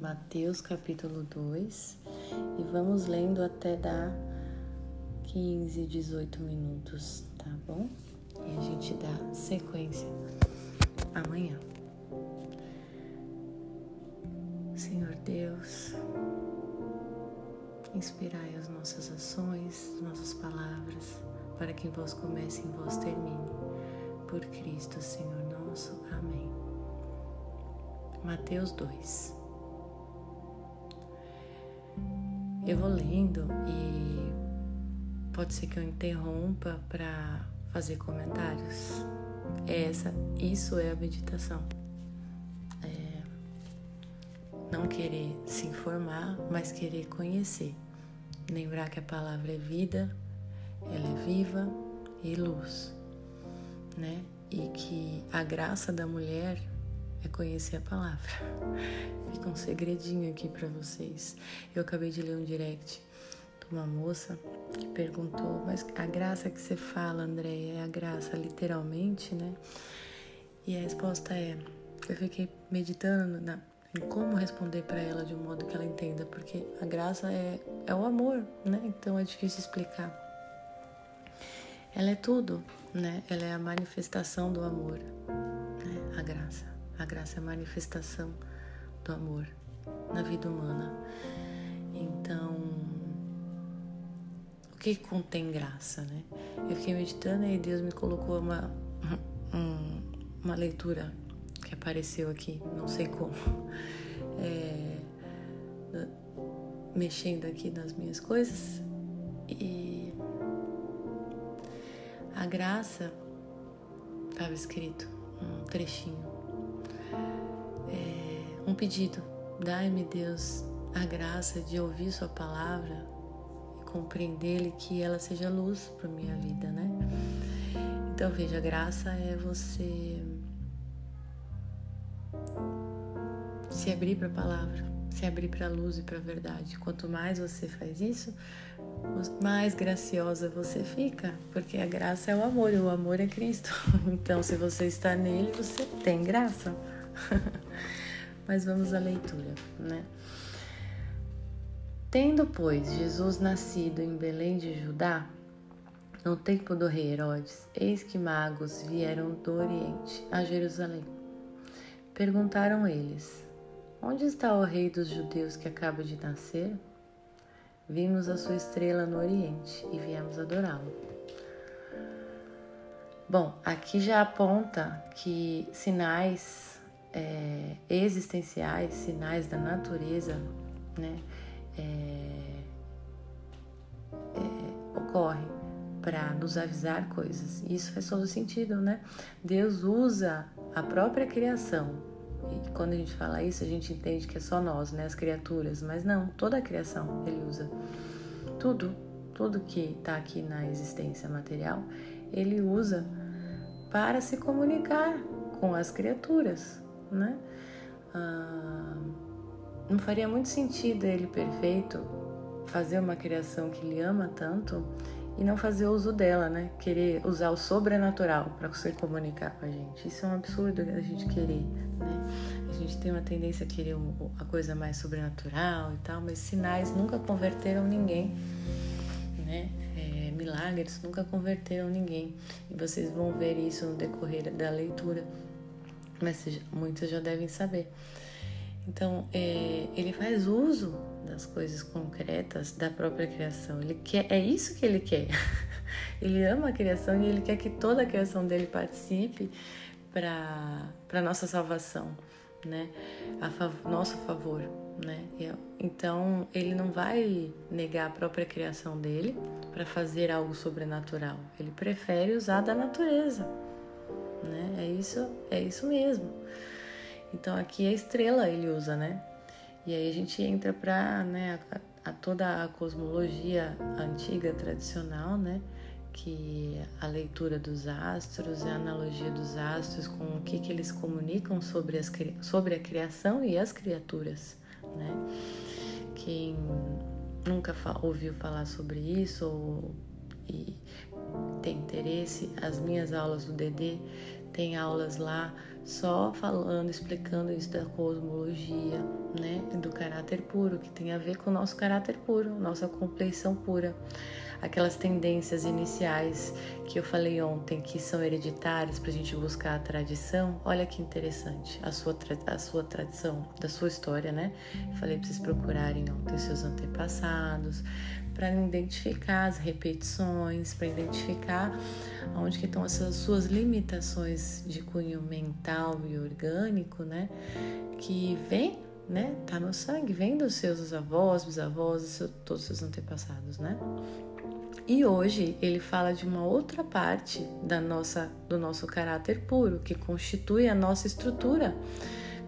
Mateus capítulo 2 e vamos lendo até dar 15, 18 minutos, tá bom? E a gente dá sequência amanhã. Senhor Deus, inspirai as nossas ações, nossas palavras, para que em vós comece e em vós termine. Por Cristo, Senhor nosso. Amém. Mateus 2. Eu vou lendo e pode ser que eu interrompa para fazer comentários. É essa, isso é a meditação. É não querer se informar, mas querer conhecer. Lembrar que a palavra é vida, ela é viva e luz, né? E que a graça da mulher é conhecer a palavra. Fica um segredinho aqui para vocês. Eu acabei de ler um direct de uma moça que perguntou: Mas a graça que você fala, André, é a graça literalmente, né? E a resposta é: Eu fiquei meditando na, em como responder para ela de um modo que ela entenda, porque a graça é, é o amor, né? Então é difícil explicar. Ela é tudo, né? Ela é a manifestação do amor, né? a graça. A graça é a manifestação do amor na vida humana. Então, o que contém graça, né? Eu fiquei meditando e Deus me colocou uma, um, uma leitura que apareceu aqui, não sei como, é, mexendo aqui nas minhas coisas e a graça estava escrito um trechinho um pedido. Dai-me, Deus, a graça de ouvir Sua palavra e compreender que ela seja luz para minha vida, né? Então, veja, a graça é você se abrir para a palavra, se abrir para a luz e para a verdade. Quanto mais você faz isso, mais graciosa você fica, porque a graça é o amor e o amor é Cristo. Então, se você está nele, você tem graça. Mas vamos à leitura, né? Tendo, pois, Jesus nascido em Belém de Judá, no tempo do rei Herodes, eis que magos vieram do Oriente a Jerusalém. Perguntaram eles: Onde está o rei dos judeus que acaba de nascer? Vimos a sua estrela no Oriente e viemos adorá-lo. Bom, aqui já aponta que sinais é, existenciais, sinais da natureza, né, é, é, ocorre para nos avisar coisas. Isso faz todo sentido, né? Deus usa a própria criação. E quando a gente fala isso, a gente entende que é só nós, né, as criaturas, mas não, toda a criação ele usa. Tudo, tudo que está aqui na existência material, ele usa para se comunicar com as criaturas, né? Ah, não faria muito sentido ele perfeito fazer uma criação que ele ama tanto e não fazer uso dela, né? Querer usar o sobrenatural para se comunicar com a gente. Isso é um absurdo a gente querer, né? A gente tem uma tendência a querer a coisa mais sobrenatural e tal, mas sinais nunca converteram ninguém, né? É, milagres nunca converteram ninguém. E vocês vão ver isso no decorrer da leitura mas muitos já devem saber. Então, é, ele faz uso das coisas concretas da própria criação. Ele quer, é isso que ele quer. ele ama a criação e ele quer que toda a criação dele participe para para nossa salvação, né? A fav nosso favor, né? Então, ele não vai negar a própria criação dele para fazer algo sobrenatural. Ele prefere usar da natureza né? É isso, é isso mesmo. Então aqui a estrela ele usa, né? E aí a gente entra para né, a, a, toda a cosmologia antiga, tradicional, né? Que a leitura dos astros, a analogia dos astros com o que, que eles comunicam sobre, as, sobre a criação e as criaturas, né? Quem nunca ouviu falar sobre isso ou, e tem interesse, as minhas aulas do DD tem aulas lá só falando, explicando isso da cosmologia, né, do caráter puro, que tem a ver com o nosso caráter puro, nossa compleição pura aquelas tendências iniciais que eu falei ontem, que são hereditárias para a gente buscar a tradição. Olha que interessante, a sua, a sua tradição, da sua história, né? falei para vocês procurarem ontem seus antepassados, para identificar as repetições, para identificar onde que estão essas suas limitações de cunho mental e orgânico, né? Que vem né? Tá no sangue, vem dos seus avós, bisavós, todos os seus antepassados, né? E hoje ele fala de uma outra parte da nossa, do nosso caráter puro, que constitui a nossa estrutura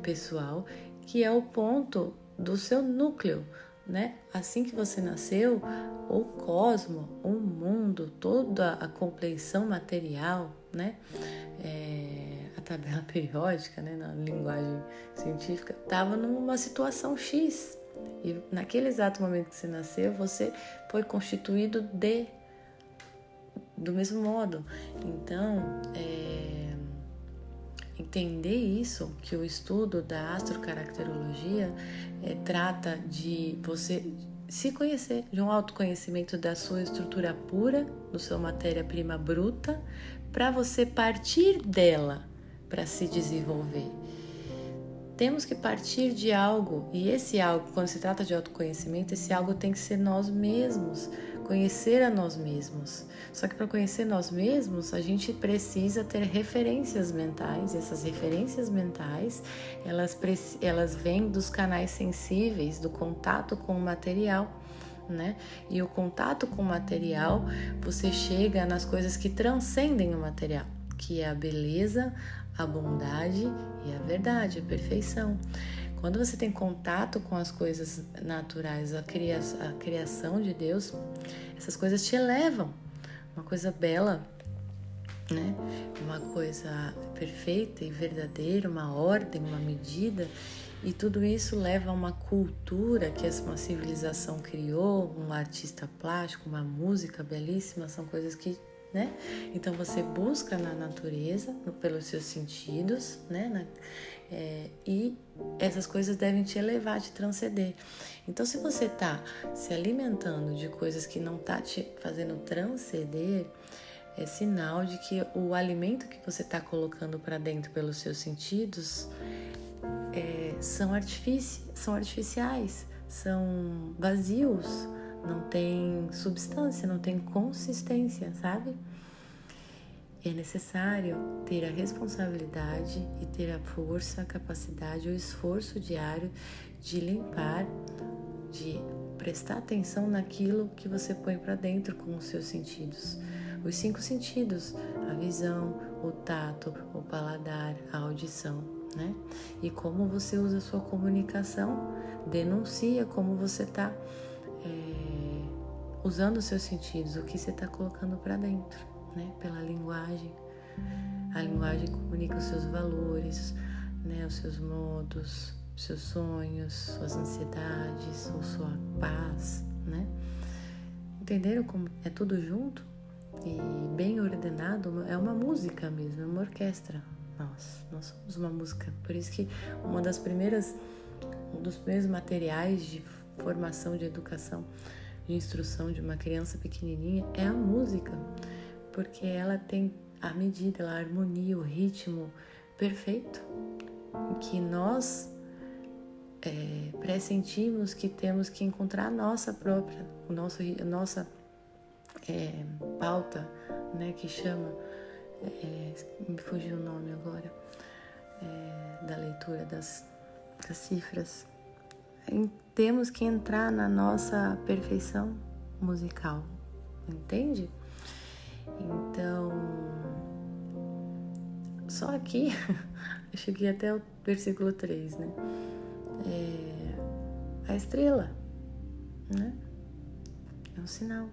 pessoal, que é o ponto do seu núcleo, né? Assim que você nasceu, o cosmo, o mundo, toda a compleição material, né? É, a tabela periódica, né? Na linguagem científica, estava numa situação X, e naquele exato momento que você nasceu, você foi constituído de do mesmo modo. Então, é, entender isso, que o estudo da astrocaracterologia é, trata de você se conhecer, de um autoconhecimento da sua estrutura pura, do sua matéria-prima bruta, para você partir dela para se desenvolver. Temos que partir de algo, e esse algo, quando se trata de autoconhecimento, esse algo tem que ser nós mesmos, conhecer a nós mesmos. Só que para conhecer nós mesmos, a gente precisa ter referências mentais, e essas referências mentais, elas, elas vêm dos canais sensíveis, do contato com o material. Né? E o contato com o material, você chega nas coisas que transcendem o material, que é a beleza, a bondade e a verdade, a perfeição. Quando você tem contato com as coisas naturais, a, cria a criação de Deus, essas coisas te elevam. Uma coisa bela, né? Uma coisa perfeita e verdadeira, uma ordem, uma medida. E tudo isso leva a uma cultura que uma civilização criou, um artista plástico, uma música belíssima, são coisas que né? Então você busca na natureza, pelos seus sentidos, né? Na, é, e essas coisas devem te elevar, te transcender. Então, se você está se alimentando de coisas que não tá te fazendo transcender, é sinal de que o alimento que você está colocando para dentro pelos seus sentidos é, são, artifici são artificiais, são vazios não tem substância, não tem consistência, sabe? É necessário ter a responsabilidade e ter a força, a capacidade, o esforço diário de limpar, de prestar atenção naquilo que você põe para dentro com os seus sentidos. Os cinco sentidos: a visão, o tato, o paladar, a audição, né? E como você usa a sua comunicação, denuncia como você está é, usando os seus sentidos, o que você está colocando para dentro, né? Pela linguagem. A linguagem comunica os seus valores, né? Os seus modos, os seus sonhos, suas ansiedades, ou sua paz, né? Entenderam como é tudo junto e bem ordenado? É uma música mesmo, é uma orquestra. Nós, nós somos uma música. Por isso que uma das primeiras, um dos primeiros materiais de formação de educação, de instrução de uma criança pequenininha é a música, porque ela tem a medida, a harmonia, o ritmo perfeito que nós é, pressentimos que temos que encontrar a nossa própria, o nosso, a nossa é, pauta, né, que chama, é, me fugiu o nome agora, é, da leitura das, das cifras, temos que entrar na nossa perfeição musical, entende? Então, só aqui, eu cheguei até o versículo 3, né? É, a estrela, né? É um sinal.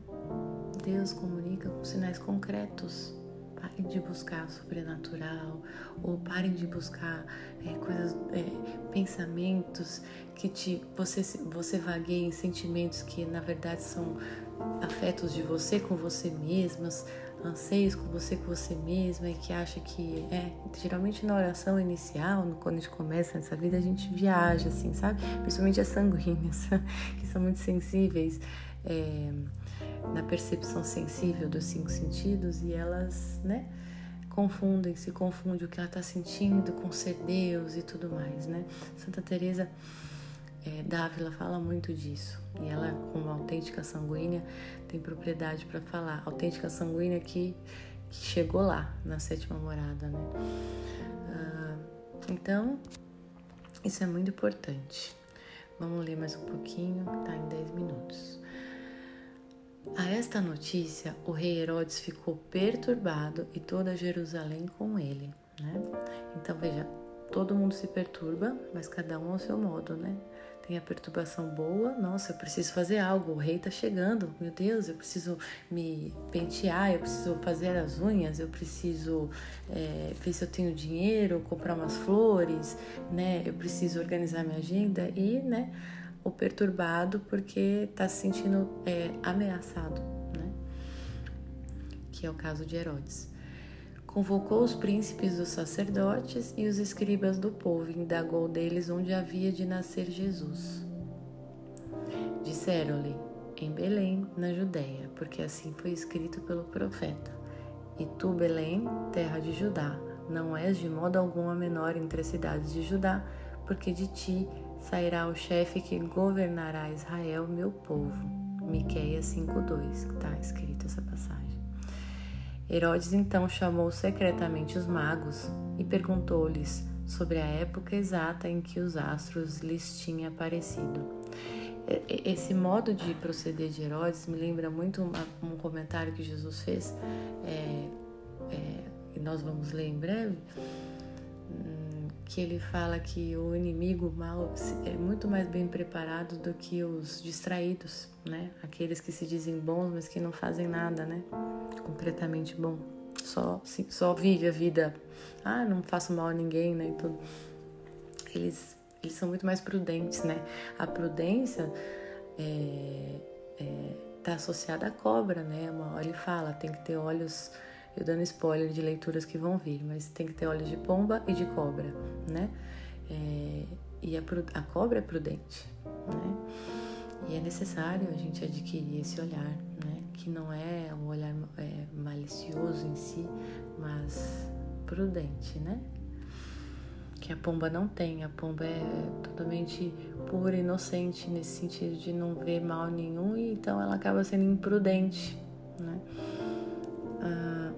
Deus comunica com sinais concretos parem de buscar sobrenatural ou parem de buscar é, coisas, é, pensamentos que te você você vagueia em sentimentos que na verdade são afetos de você com você mesmas, anseios com você com você mesma e que acha que é geralmente na oração inicial, quando a gente começa nessa vida, a gente viaja assim, sabe? Principalmente as sanguíneas, que são muito sensíveis. É, na percepção sensível dos cinco sentidos e elas, né, confundem, se confunde o que ela está sentindo com ser Deus e tudo mais, né? Santa Teresa é, Dávila fala muito disso e ela, como autêntica sanguínea, tem propriedade para falar. Autêntica sanguínea que, que chegou lá na sétima morada, né? Ah, então, isso é muito importante. Vamos ler mais um pouquinho, tá em 10 minutos. A esta notícia, o rei Herodes ficou perturbado e toda Jerusalém com ele. Né? Então veja, todo mundo se perturba, mas cada um ao seu modo, né? Tem a perturbação boa, nossa, eu preciso fazer algo, o rei tá chegando, meu Deus, eu preciso me pentear, eu preciso fazer as unhas, eu preciso é, ver se eu tenho dinheiro, comprar umas flores, né? Eu preciso organizar minha agenda e, né? ou perturbado porque está se sentindo é, ameaçado, né? que é o caso de Herodes. Convocou os príncipes dos sacerdotes e os escribas do povo e indagou deles onde havia de nascer Jesus. Disseram-lhe, em Belém, na Judéia, porque assim foi escrito pelo profeta. E tu, Belém, terra de Judá, não és de modo algum a menor entre as cidades de Judá, porque de ti sairá o chefe que governará Israel, meu povo. Miqueias 5:2, está escrito essa passagem. Herodes então chamou secretamente os magos e perguntou-lhes sobre a época exata em que os astros lhes tinham aparecido. Esse modo de proceder de Herodes me lembra muito um comentário que Jesus fez, é, é, e nós vamos ler em breve, que ele fala que o inimigo mal é muito mais bem preparado do que os distraídos, né? Aqueles que se dizem bons, mas que não fazem nada, né? Concretamente bom. Só, sim, só vive a vida. Ah, não faço mal a ninguém, né? E tudo. Eles, eles são muito mais prudentes, né? A prudência é, é, tá associada à cobra, né? Ele fala, tem que ter olhos eu dando spoiler de leituras que vão vir, mas tem que ter olhos de pomba e de cobra, né? É, e a, a, cobra é prudente, né? E é necessário a gente adquirir esse olhar, né? Que não é um olhar é, malicioso em si, mas prudente, né? Que a pomba não tem. A pomba é totalmente pura, inocente nesse sentido de não ver mal nenhum e então ela acaba sendo imprudente, né? Ah,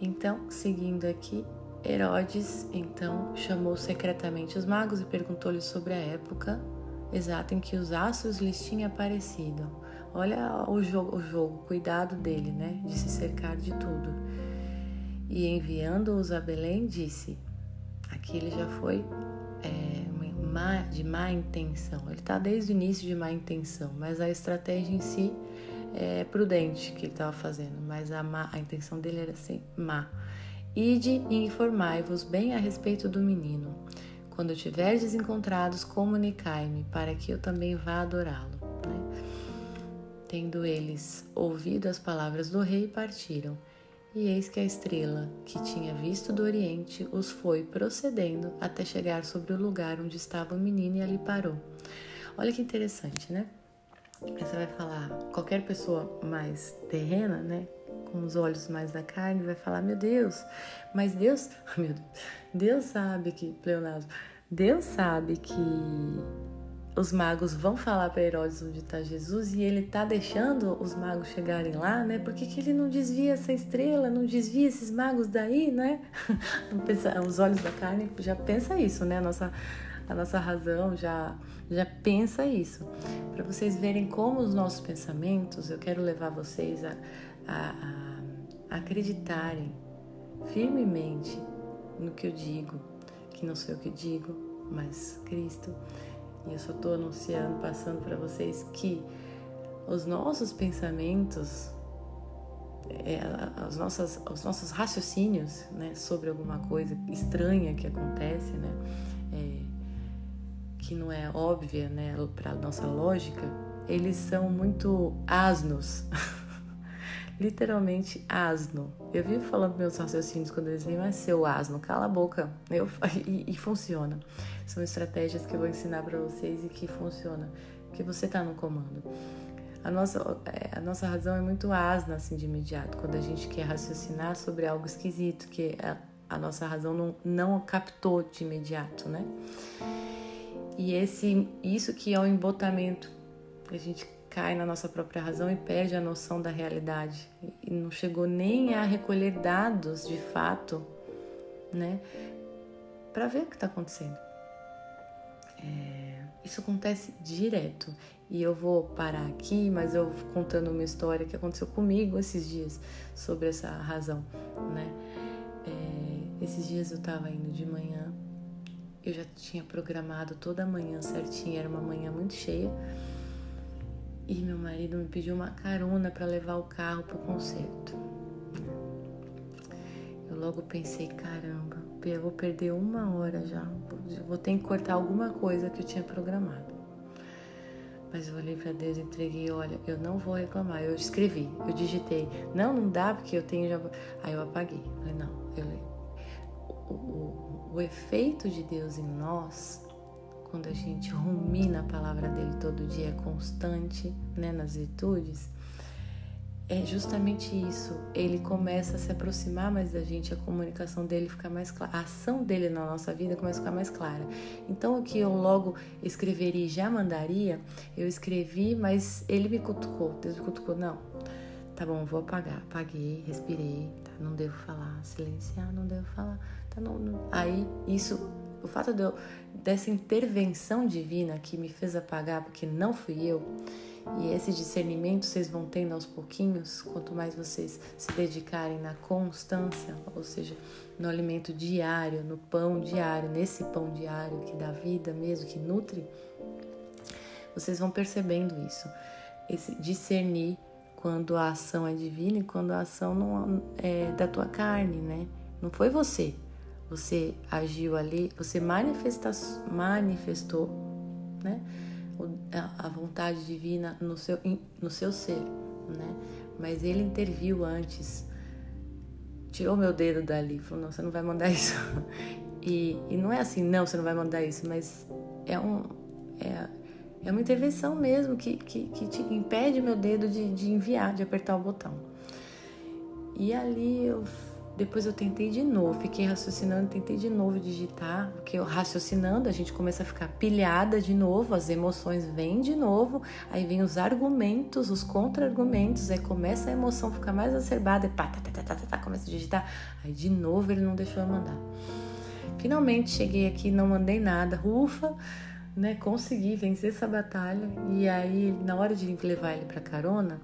então, seguindo aqui, Herodes então chamou secretamente os magos e perguntou-lhes sobre a época exata em que os astros lhes tinham aparecido. Olha o jogo, o jogo, cuidado dele, né, de se cercar de tudo. E enviando-os a Belém, disse: aqui ele já foi é, de má intenção. Ele está desde o início de má intenção, mas a estratégia em si é, prudente que ele estava fazendo, mas a, má, a intenção dele era assim, má. Ide e informai-vos bem a respeito do menino. Quando tiverdes encontrados, comunicai-me, para que eu também vá adorá-lo. Né? Tendo eles ouvido as palavras do rei, partiram. E eis que a estrela, que tinha visto do oriente, os foi procedendo até chegar sobre o lugar onde estava o menino e ali parou. Olha que interessante, né? Você vai falar, qualquer pessoa mais terrena, né? Com os olhos mais da carne, vai falar, meu Deus, mas Deus, meu Deus, Deus sabe que, Leonardo, Deus sabe que os magos vão falar para Herodes onde está Jesus e ele está deixando os magos chegarem lá, né? Por que, que ele não desvia essa estrela, não desvia esses magos daí, né? Os olhos da carne já pensa isso, né? A nossa, a nossa razão já já pensa isso. Para vocês verem como os nossos pensamentos, eu quero levar vocês a, a, a acreditarem firmemente no que eu digo, que não sou eu que digo, mas Cristo. E eu só estou anunciando, passando para vocês que os nossos pensamentos é, as nossas, os nossos raciocínios né, sobre alguma coisa estranha que acontece, né, é, que não é óbvia né, para nossa lógica, eles são muito asnos. Literalmente asno. Eu vivo falando meus raciocínios quando eles vêm, mas seu asno, cala a boca. Eu, e, e funciona. São estratégias que eu vou ensinar para vocês e que funciona. Porque você está no comando. A nossa, é, a nossa razão é muito asna assim de imediato, quando a gente quer raciocinar sobre algo esquisito, que a, a nossa razão não, não captou de imediato, né? E esse, isso que é o embotamento, a gente cai na nossa própria razão e perde a noção da realidade e não chegou nem a recolher dados de fato, né, para ver o que está acontecendo. É, isso acontece direto. E eu vou parar aqui, mas eu contando uma história que aconteceu comigo esses dias sobre essa razão, né? É, esses dias eu tava indo de manhã, eu já tinha programado toda a manhã certinho, era uma manhã muito cheia. E meu marido me pediu uma carona para levar o carro pro concerto. Eu logo pensei, caramba, eu vou perder uma hora já, vou ter que cortar alguma coisa que eu tinha programado. Mas eu olhei para Deus entreguei, olha, eu não vou reclamar. Eu escrevi, eu digitei. Não, não dá porque eu tenho já. Aí eu apaguei. Falei, não, eu o, o, o efeito de Deus em nós, quando a gente rumina a palavra dele todo dia, é constante, né, nas virtudes, é justamente isso. Ele começa a se aproximar mais da gente, a comunicação dele fica mais clara, a ação dele na nossa vida começa a ficar mais clara. Então, o que eu logo escreveria e já mandaria, eu escrevi, mas ele me cutucou. Deus me cutucou, não. Tá bom, vou apagar. Apaguei, respirei, tá, não devo falar, silenciar, não devo falar. Tá, não, não. Aí, isso, o fato de eu, dessa intervenção divina que me fez apagar, porque não fui eu, e esse discernimento vocês vão tendo aos pouquinhos, quanto mais vocês se dedicarem na constância, ou seja, no alimento diário, no pão diário, nesse pão diário que dá vida mesmo, que nutre, vocês vão percebendo isso. Esse discernir quando a ação é divina e quando a ação não é da tua carne, né? Não foi você. Você agiu ali, você manifesta, manifestou, né? a vontade divina no seu, no seu ser, né? Mas ele interviu antes, tirou meu dedo dali, falou: não, você não vai mandar isso. E, e não é assim, não, você não vai mandar isso, mas é, um, é, é uma intervenção mesmo que, que, que te impede meu dedo de, de enviar, de apertar o botão. E ali eu depois eu tentei de novo, fiquei raciocinando, tentei de novo digitar, porque eu raciocinando, a gente começa a ficar pilhada de novo, as emoções vêm de novo, aí vem os argumentos, os contra-argumentos, aí começa a emoção ficar mais acerbada, e pá, tá, tá, tá, tá, tá, começa a digitar, aí de novo ele não deixou eu mandar. Finalmente cheguei aqui, não mandei nada, ufa, né, consegui vencer essa batalha, e aí na hora de levar ele para carona,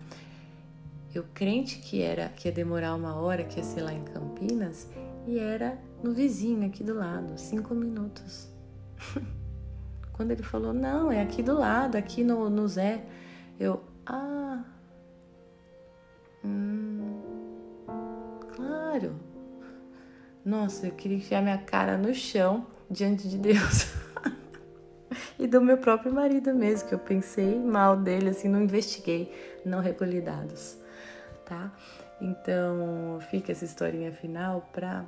eu crente que era que ia demorar uma hora, que ia ser lá em Campinas, e era no vizinho aqui do lado, cinco minutos. Quando ele falou, não, é aqui do lado, aqui no, no Zé, eu, ah, hum, claro. Nossa, eu queria enfiar minha cara no chão diante de Deus. e do meu próprio marido mesmo, que eu pensei mal dele, assim, não investiguei, não recolhi dados tá? Então, fica essa historinha final para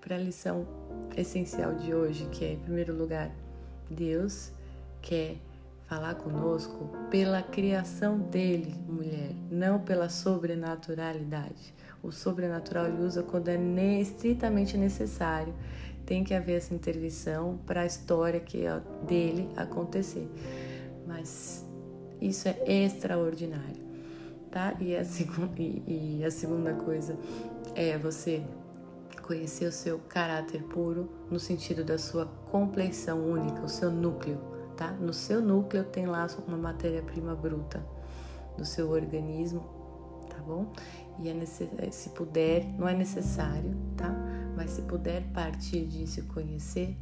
para a lição essencial de hoje, que é, em primeiro lugar, Deus quer falar conosco pela criação dele, mulher, não pela sobrenaturalidade. O sobrenatural ele usa quando é estritamente necessário. Tem que haver essa intervenção para a história que é dele acontecer. Mas isso é extraordinário tá? E a, segunda, e, e a segunda coisa é você conhecer o seu caráter puro no sentido da sua compleição única, o seu núcleo, tá? No seu núcleo tem lá uma matéria-prima bruta do seu organismo, tá bom? E é necess... se puder, não é necessário, tá? Mas se puder partir disso conhecer,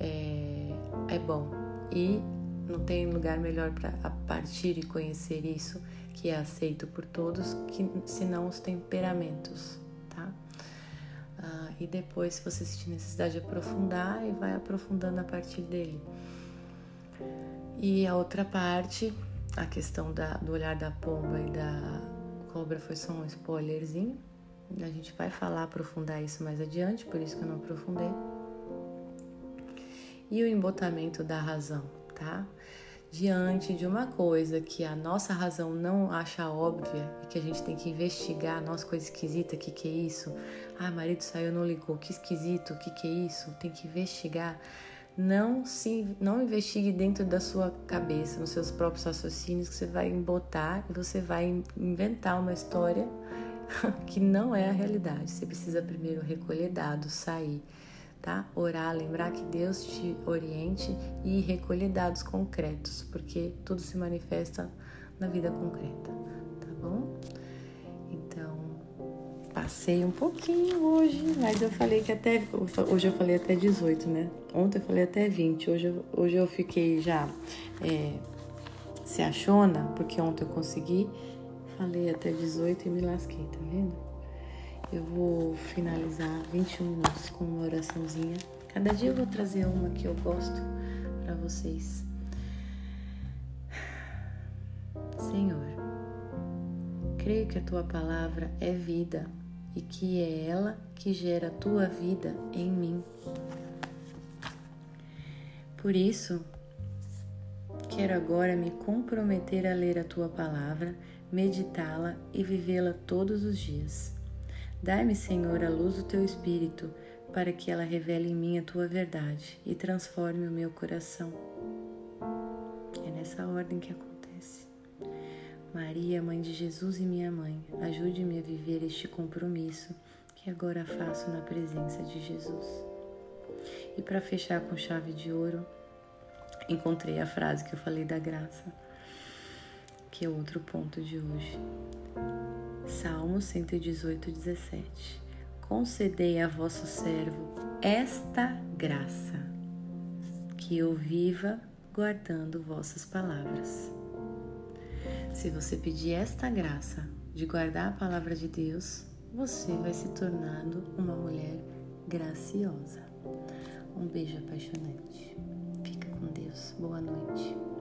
é, é bom. E não tem lugar melhor para partir e conhecer isso que é aceito por todos, que senão os temperamentos, tá? Ah, e depois, se você sentir necessidade de aprofundar, e vai aprofundando a partir dele. E a outra parte, a questão da, do olhar da pomba e da cobra foi só um spoilerzinho. A gente vai falar, aprofundar isso mais adiante, por isso que eu não aprofundei. E o embotamento da razão, tá? Diante de uma coisa que a nossa razão não acha óbvia e que a gente tem que investigar, nossa, coisa esquisita, o que, que é isso? Ah, marido saiu, não ligou, que esquisito, o que, que é isso? Tem que investigar não se não investigue dentro da sua cabeça, nos seus próprios raciocínios, que você vai embotar e você vai inventar uma história que não é a realidade. Você precisa primeiro recolher dados, sair, tá? Orar, lembrar que Deus te oriente e recolher dados concretos, porque tudo se manifesta na vida concreta, tá bom? Passei um pouquinho hoje, mas eu falei que até. Hoje eu falei até 18, né? Ontem eu falei até 20. Hoje, hoje eu fiquei já é, se achona, porque ontem eu consegui. Falei até 18 e me lasquei, tá vendo? Eu vou finalizar 21 minutos com uma oraçãozinha. Cada dia eu vou trazer uma que eu gosto para vocês. Senhor, creio que a tua palavra é vida e que é ela que gera a tua vida em mim. Por isso, quero agora me comprometer a ler a tua palavra, meditá-la e vivê-la todos os dias. Dai-me, Senhor, a luz do teu espírito, para que ela revele em mim a tua verdade e transforme o meu coração. É nessa ordem que acontece. Maria, Mãe de Jesus e minha mãe, ajude-me a viver este compromisso que agora faço na presença de Jesus. E para fechar com chave de ouro, encontrei a frase que eu falei da graça, que é outro ponto de hoje. Salmo 118, 17. Concedei a vosso servo esta graça, que eu viva guardando vossas palavras. Se você pedir esta graça de guardar a palavra de Deus, você vai se tornando uma mulher graciosa. Um beijo apaixonante. Fica com Deus. Boa noite.